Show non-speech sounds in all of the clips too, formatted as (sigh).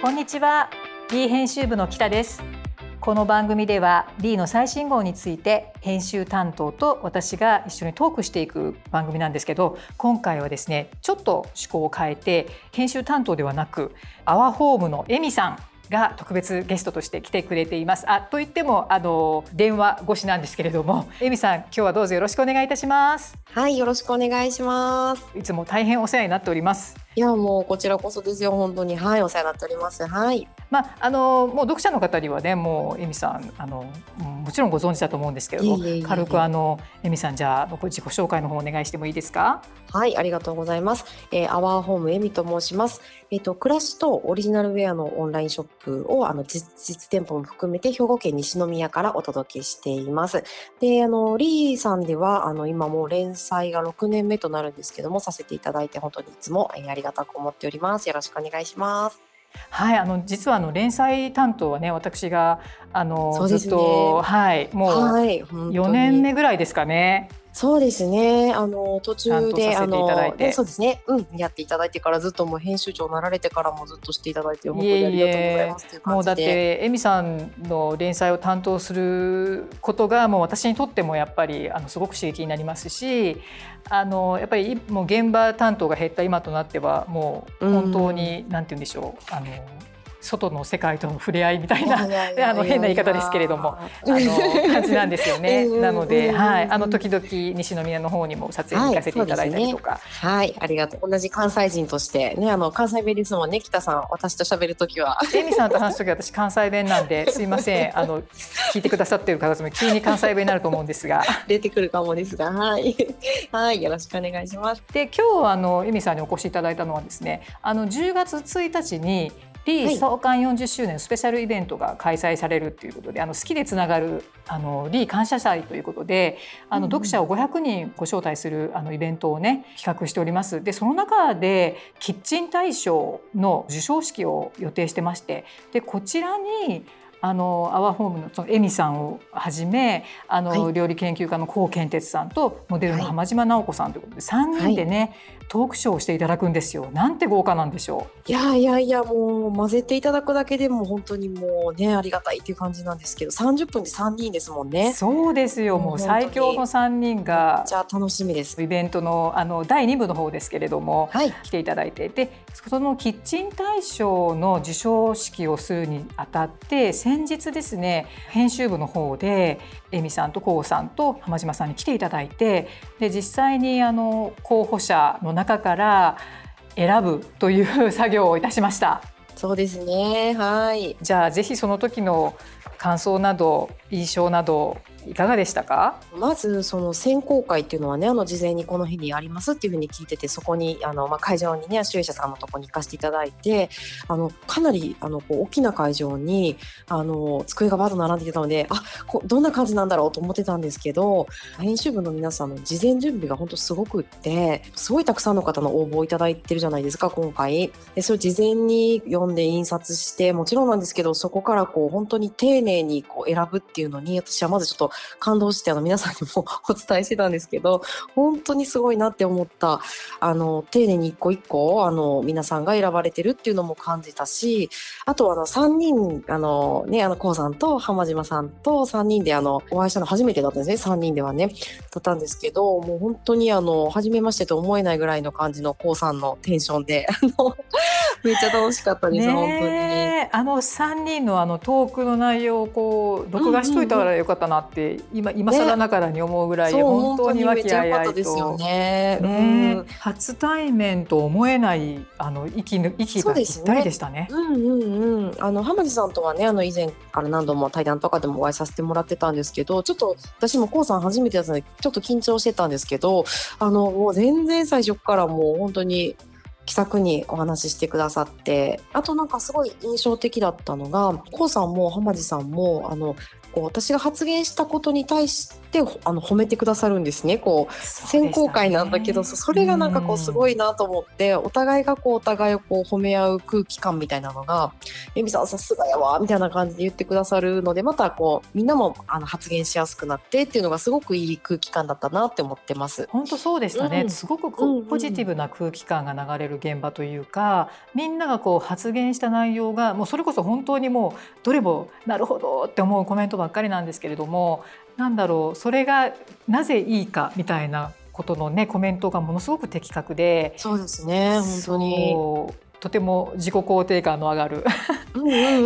こんにちは。D 編集部の北です。この番組では D の最新号について編集担当と私が一緒にトークしていく番組なんですけど今回はですねちょっと趣向を変えて編集担当ではなくアワホームのエミさんが特別ゲストとして来てくれています。あと言ってもあの電話越しなんですけれども、(laughs) エミさん今日はどうぞよろしくお願いいたします。はい、よろしくお願いします。いつも大変お世話になっております。いやもうこちらこそですよ本当にはいお世話になっておりますはい。まああのもう読者の方にはねもうエミさんあのもちろんご存知だと思うんですけれども軽くあのエミさんじゃあ自己紹介の方お願いしてもいいですか？はいありがとうございます。えー、アワーホームエミと申します。えっ、ー、と暮らしとオリジナルウェアのオンラインショップをあの実実店舗も含めて兵庫県西宮からお届けしています。であのリーさんではあの今もう連載が6年目となるんですけどもさせていただいて本当にいつも、えー、ありがたく思っております。よろしくお願いします。はい、あの実はあの連載担当はね私があの、ね、ずっとはいもう4年目ぐらいですかね。そうですね。あの途中であのそうですね。うんやっていただいてからずっともう編集長なられてからもずっとしていただいて本当にありがとうございますいもうだってエミさんの連載を担当することがもう私にとってもやっぱりあのすごく刺激になりますし、あのやっぱりもう現場担当が減った今となってはもう本当に、うん、なんて言うんでしょう。あの外の世界との触れ合いみたいな (laughs) あの変な言い方ですけれどもあの感じなんですよね。なので、はい、あの時々西宮の方にも撮影に行かせていただいたりとか、はい、ねはい、ありがとう。同じ関西人として。ね、あの関西弁ですもんね、北さん、私と喋る時は。エミさんと話す時は私関西弁なんで、すいません、あの聞いてくださっている方も急に関西弁になると思うんですが、(laughs) 出てくるかもですが、はい、はい、よろしくお願いします。で、今日あのエミさんにお越しいただいたのはですね、あの10月1日に P 創刊40周年スペシャルイベントが開催されるということで、あの好きでつながるあのリー感謝祭ということで、あの読者を500人ご招待するあのイベントをね企画しております。でその中でキッチン大賞の授賞式を予定してまして、でこちらにあのアワーホームのそのエミさんをはじめあの、はい、料理研究家の高健哲さんとモデルの浜島直子さんということで、はい、3人でね、はい、トークショーをしていただくんですよ。なんて豪華なんでしょう。いやいやいやもう混ぜていただくだけでも本当にもうねありがたいっていう感じなんですけど30分で3人ですもんね。そうですよもう最強の3人がじゃあ楽しみです。イベントのあの第2部の方ですけれども、はい、来ていただいてでそのキッチン大賞の授賞式をするにあたって先日ですね編集部の方でエミさんとコウさんと浜島さんに来ていただいてで実際にあの候補者の中から選ぶという作業をいたしました。そうですねはいじゃあぜひその時の感想など印象などいかがでしたか？まずその選考会っていうのはねあの事前にこの日にありますっていうふうに聞いててそこにあの、まあ、会場にね主演者さんのとこに行かせていただいてあのかなりあのこう大きな会場にあの机がバーッと並んでいたのであこどんな感じなんだろうと思ってたんですけど編集部の皆さんの事前準備が本当すごくってすごいたくさんの方の応募をいただいてるじゃないですか今回。でそれ事前に読んで印刷してもちろんなんですけどそこからこう本当に丁寧にこう選ぶっていうのに私はまずちょっと感動してあの皆さんにもお伝えしてたんですけど本当にすごいなって思ったあの丁寧に一個一個あの皆さんが選ばれてるっていうのも感じたしあとあの3人あのねあのこうさんと浜島さんと3人であのお会いしたの初めてだったんですね3人ではねだったんですけどもう本当にあの初めましてと思えないぐらいの感じのこうさんのテンションで (laughs) めっちゃ楽しかったです、本当に。あの3人のあのトークの内容をこう録画しといたらよかったなって今今更ながらに思うぐらい、ね、本当に和気あいあいと、ね、ね、うん、初対面と思えないあの息息がぴったりでしたね。うねうんうんうん。あの浜地さんとはねあの以前から何度も対談とかでもお会いさせてもらってたんですけど、ちょっと私もこうさん初めてだったのでちょっと緊張してたんですけど、あのもう全然最初からもう本当に気さくにお話ししてくださってあとなんかすごい印象的だったのが k o さんも浜地さんもあのこう私が発言したことに対してあの褒めてくださるんですね。こう選考会なんだけどそれがなんかこうすごいなと思ってお互いがこうお互いをこう褒め合う空気感みたいなのが「えみさんさすがやわ」みたいな感じで言ってくださるのでまたこうみんなもあの発言しやすくなってっていうのがすごくいい空気感だったなって思ってます。本当そうでしたね、うん、すごくポジティブな空気感が流れる現場というかみんながこう発言した内容がもうそれこそ本当にもうどれもなるほどって思うコメントばっかりなんですけれどもなんだろうそれがなぜいいかみたいなことのねコメントがものすごく的確でそうですね本当にとても自己肯定感の上がる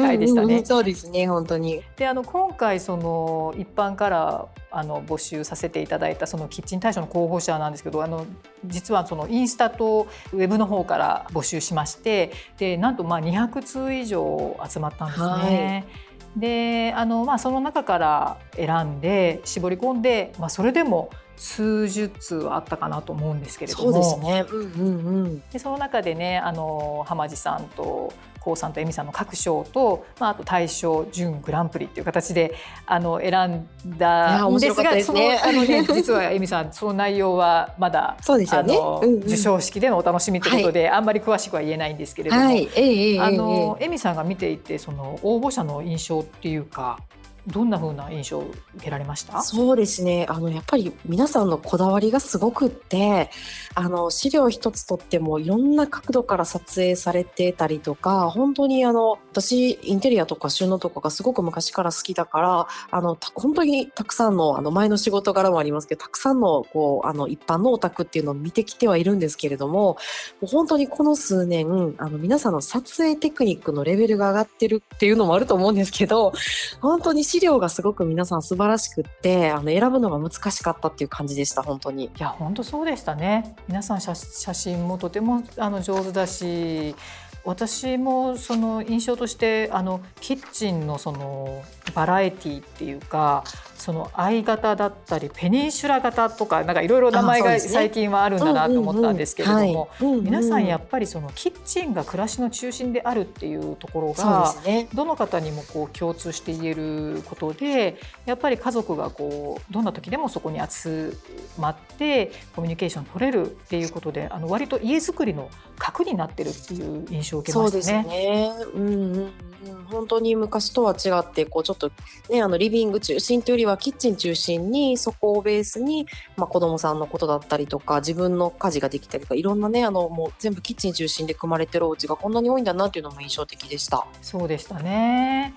回でしたね。そうですね本当にであの今回その一般からあの募集させていただいたそのキッチン大賞の候補者なんですけどあの実はそのインスタとウェブの方から募集しましてでなんとまあ200通以上集まったんですね。はいであの、まあ、その中から選んで絞り込んで、まあ、それでも数十通はあったかなと思うんですけれども。そうですね、うんうんうん、でその中でねあの浜地さんとこうさんと恵美さんの各賞と、まあ、あと大賞準グランプリっていう形であの選んだんですが、ね、そのあの、ね、(laughs) 実は恵美さんその内容はまだそうですよね、あの、うんうん、授賞式でのお楽しみということで、はい、あんまり詳しくは言えないんですけれども、はい。えー、あの恵美さんが見ていてその応募者の印象っていうかどんな風な印象を受けられました？そうですね。あのやっぱり皆さんのこだわりがすごくってあの資料一つとってもいろんな角度から撮影されてたりとか本当にあの私インテリアとか収納とかがすごく昔から好きだからあの本当にたくさんのあの前の仕事柄もありますけどたくさんのこうあの一般のオタクっていうのを見てきてはいるんですけれどももう本当にこの数年あの皆さんの撮影テクニックのレベルが上がってるっていうのもあると思うんですけど本当に資料がすごく皆さん素晴らしくってあの選ぶのが難しかったっていう感じでした本当に。いや本当そうでしたね。皆さん写真もとてもあの上手だし私もその印象としてあのキッチンのそのバラエティっていうかその愛型だったりペニンシュラ型とかなんかいろいろ名前が最近はあるんだなと思ったんですけれども皆さんやっぱりそのキッチンが暮らしの中心であるっていうところがどの方にもこう共通して言えることでやっぱり家族がこうどんな時でもそこに集まってコミュニケーション取れるっていうことであの割と家づくりの核になってるっていう印象を受けましたね。そうですね、うんうんうん、本当に昔とは違ってこうちょっとねあのリビング中心というよりはキッチン中心にそこをベースに、まあ、子供さんのことだったりとか自分の家事ができたりとかいろんなねあのもう全部キッチン中心で組まれてるお家がこんなに多いんだなっていうのも印象的でした。そうでしたね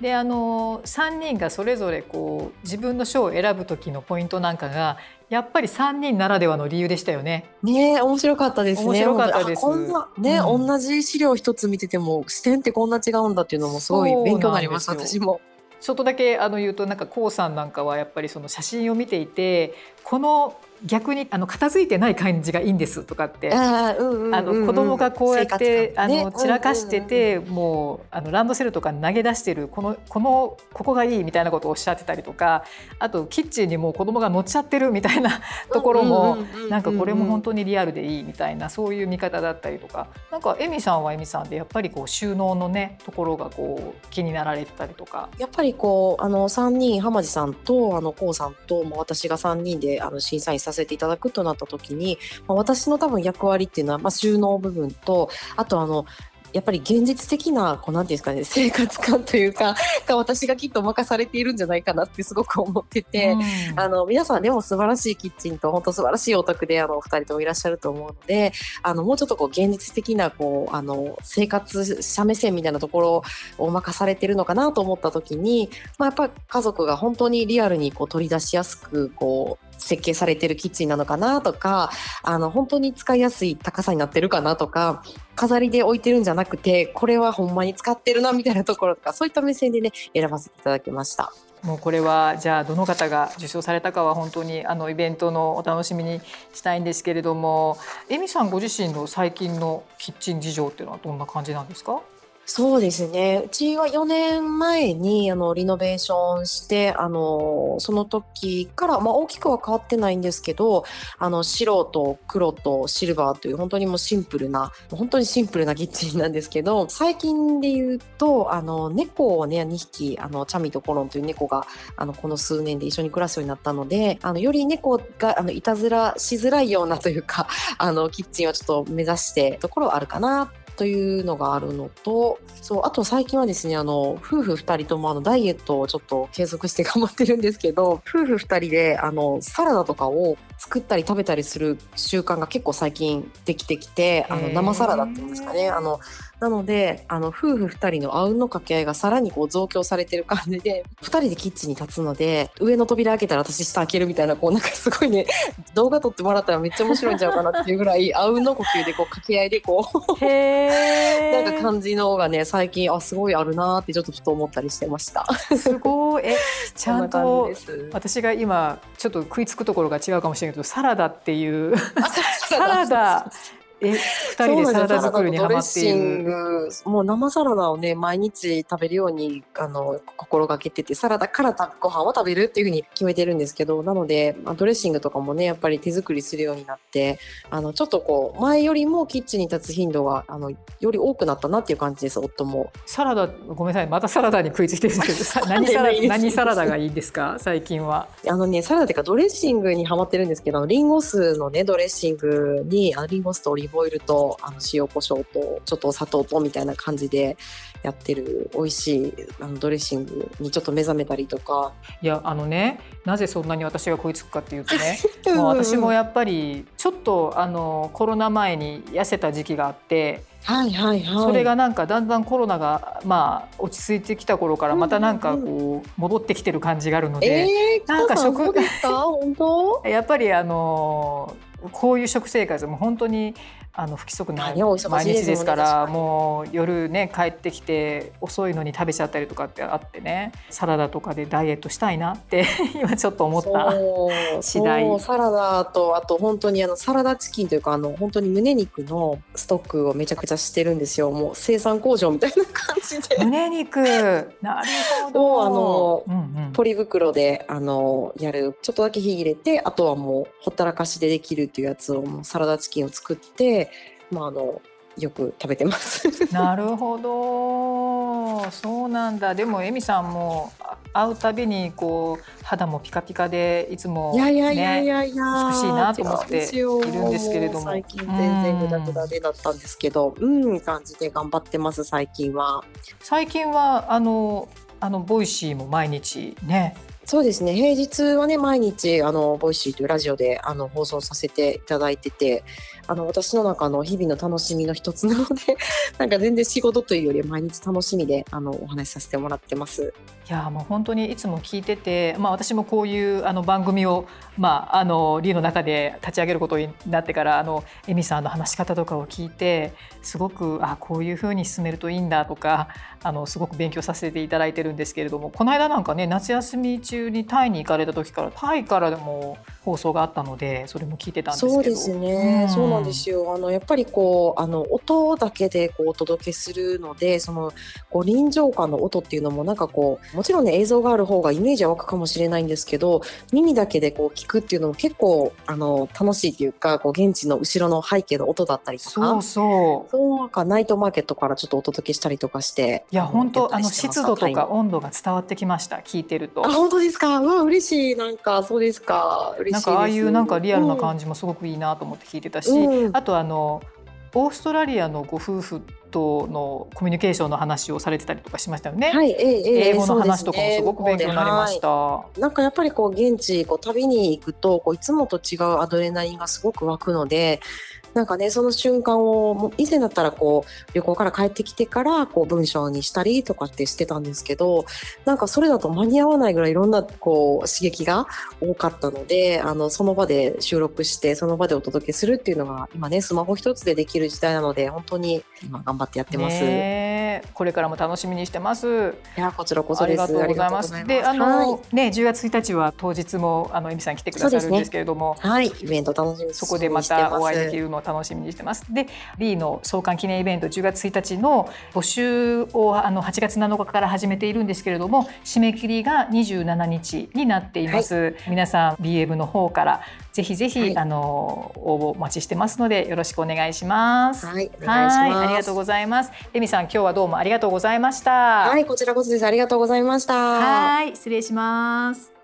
であの3人がそれぞれこう自分の賞を選ぶ時のポイントなんかがやっぱり3人ならではの理由でしたよね。ね面白かったですね。面白かったです。こんなね、うん、同じ資料一つ見てても視点ってこんな違うんだっていうのもすごい勉強になりました私も。ちょっとだけあの言うとなんか k o さんなんかはやっぱりその写真を見ていてこの逆にあの片付いてない感じがいいんですとかってあ、の子供がこうやって、ね、あの散らかしてて、うんうん、もうあのランドセルとか投げ出してるこのこのここがいいみたいなことをおっしゃってたりとかあとキッチンにもう子供が乗っちゃってるみたいな (laughs) ところもなんかこれも本当にリアルでいいみたいなそういう見方だったりとか。なんかエミさんはエミさんでやっぱりこう収納のねところがこう気になられてたりとか。やっぱりこうあの3人浜地さんとあのこうさんとも私が3人であの審査員させていただくとなった時に、まあ、私の多分役割っていうのは、まあ、収納部分とあとあのやっぱり現実的なこうなんていうんですかね (laughs) 生活感というかが私がきっと任されているんじゃないかなってすごく思ってて、うん、あの皆さんでも素晴らしいキッチンと本当素晴らしいお宅であのお二人ともいらっしゃると思うのであのもうちょっとこう現実的なこうあの生活者目線みたいなところを任されてるのかなと思った時に、まあ、やっぱ家族が本当にリアルにこう取り出しやすくこう設計されてるキッチンなのかなとかあの本当に使いやすい高さになってるかなとか飾りで置いてるんじゃなくてこれはほんまに使ってるなみたいなところとかそういった目線でね選ばせていただきました。もうこれはじゃあどの方が受賞されたかは本当にあのイベントのお楽しみにしたいんですけれどもエミさんご自身の最近のキッチン事情っていうのはどんな感じなんですか？そうですね。うちは4年前にあのリノベーションして、あのその時から、まあ、大きくは変わってないんですけど、あの白と黒とシルバーという本当にもうシンプルな、本当にシンプルなキッチンなんですけど、最近で言うと、あの猫をね、2匹、あのチャミとコロンという猫が、あのこの数年で一緒に暮らすようになったので、あのより猫があのいたずらしづらいようなというか、あのキッチンをちょっと目指してところはあるかなというのがあるのと、そう、あと最近はですね、あの、夫婦2人ともあの、ダイエットをちょっと継続して頑張ってるんですけど、夫婦2人で、あの、サラダとかを作ったり食べたりする習慣が結構最近できてきて、あの、生サラダっていうんですかね、あの、なのであの夫婦2人のあうんの掛け合いがさらにこう増強されてる感じで (laughs) 2人でキッチンに立つので上の扉開けたら私下開けるみたいなこうなんかすごいね (laughs) 動画撮ってもらったらめっちゃ面白いんちゃうかなっていうぐらい (laughs) あうんの呼吸でこう掛け合いでこうなんか感じのがね最近あすごいあるなってちょっとふと思ったりしてました。すごい。えちゃんと私が今ちょっと食いつくところが違うかもしれないけどサラダっていう。サラダえ、二人でサラダ作りにハマっている。もう生サラダをね、毎日食べるように、あの、心がけてて、サラダからご飯を食べるっていうふうに決めてるんですけど、なので、まあ、ドレッシングとかもね、やっぱり手作りするようになって、あの、ちょっとこう、前よりもキッチンに立つ頻度が、あの、より多くなったなっていう感じです、夫も。サラダ、ごめんなさい、またサラダに食いついてるんですけど、(laughs) 何サラダ、何サラダがいいですか、最近は。あのね、サラダっていうか、ドレッシングにハマってるんですけど、リンゴ酢のね、ドレッシングに、あリンゴ酢とオリーブオイルと、あの塩コショウとちょっとお砂糖とみたいな感じでやってる美味しいあのドレッシングにちょっと目覚めたりとか。いやあのねなぜそんなに私が食いつくかっていうとね (laughs) もう私もやっぱりちょっとあのコロナ前に痩せた時期があって。はいはいはい、それがなんかだんだんコロナがまあ落ち着いてきた頃からまたなんかこう戻ってきてる感じがあるので、えー、なんか食 (laughs) やっぱりあのこういう食生活も本当にあの不規則な毎日ですからもう夜ね帰ってきて遅いのに食べちゃったりとかってあってねサラダとかでダイエットしたいなって (laughs) 今ちょっと思った次第。サラダとあと本当にあのサラダチキンというかあの本当に胸肉のストックをめちゃくちゃしてるんですよ。もう生産工場みたいな感じで。胸肉？なるほど。あの、うんうん、ポリ袋であのやる。ちょっとだけ火入れてあとはもうほったらかしでできるっていうやつをもうサラダチキンを作ってまあ、あのよく食べてます。(laughs) なるほど。そうなんだ。でもエミさんも会うたびにこう肌もピカピカでいつも、ね、いやいやいやいや美しいなと思っているんですけれども。最近全然グダグダでだったんですけどうん感じで頑張ってます最近は。最近はあのあの Voicy も毎日ねそうですね平日はね毎日あの Voicy というラジオであの放送させていただいててあの私の中の日々の楽しみの一つなので (laughs) なんか全然仕事というより毎日楽しみであのお話しさせてもらってます。いやもう本当にいつも聞いてて、まあ、私もこういうあの番組を、まあ、あの LEE の中で立ち上げることになってからあの Emi さんの話し方とかを聞いてすごくあこういうふうに進めるといいんだとかあのすごく勉強させていただいてるんですけれどもこの間なんかね夏休み中にタイに行かれた時からタイからでも放送があったのでそれも聞いてたんですけど。そうですね、うん、そうなんですよ。あのやっぱりこうあの音だけでこうお届けするのでそのこう臨場感の音っていうのもなんかこうもちろんね映像がある方がイメージは湧くかもしれないんですけど耳だけでこう聞くっていうのも結構あの楽しいっていうかこう現地の後ろの背景の音だったりとかそうそう。そうなんかナイトマーケットからちょっとお届けしたりとかしていや本当あの湿度とか温度が伝わってきました聞いてると。あ本当ですか？うわ嬉しい。なんかそうですか。嬉しいなんかああいうなんかリアルな感じもすごくいいなと思って聞いてたし、うん、あとあのオーストラリアのご夫婦とのコミュニケーションの話をされてたりとかしましたよね。はい、え英語の話とかもすごく勉強になりました。ねはい、なんかやっぱりこう現地こう旅に行くとこういつもと違うアドレナリンがすごく湧くので、なんかねその瞬間を以前だったらこう旅行から帰ってきてからこう文章にしたりとかってしてたんですけどなんかそれだと間に合わないぐらいいろんなこう刺激が多かったのであのその場で収録してその場でお届けするっていうのが今ねスマホ一つでできる時代なので本当に今頑張ってやってます。これからも楽しみにしてます。いやこちらこそ。ありがとうございます。であの、はい、ね10月1日は当日もあのエミさん来てくださるんですけれども、ね、はいイベント楽しみそこでまたお会いできるの楽しみにしてます。で、リーの創刊記念イベント10月1日の募集をあの8月7日から始めているんですけれども、締め切りが27日になっています。はい、皆さん部の方からぜひぜひ、はい、あの応募お待ちしてますのでよろしくお願いします。はい、お願いします。ありがとうございます。レミさん今日はどうもありがとうございました。はい、こちらこそです。ありがとうございました。はい、失礼します。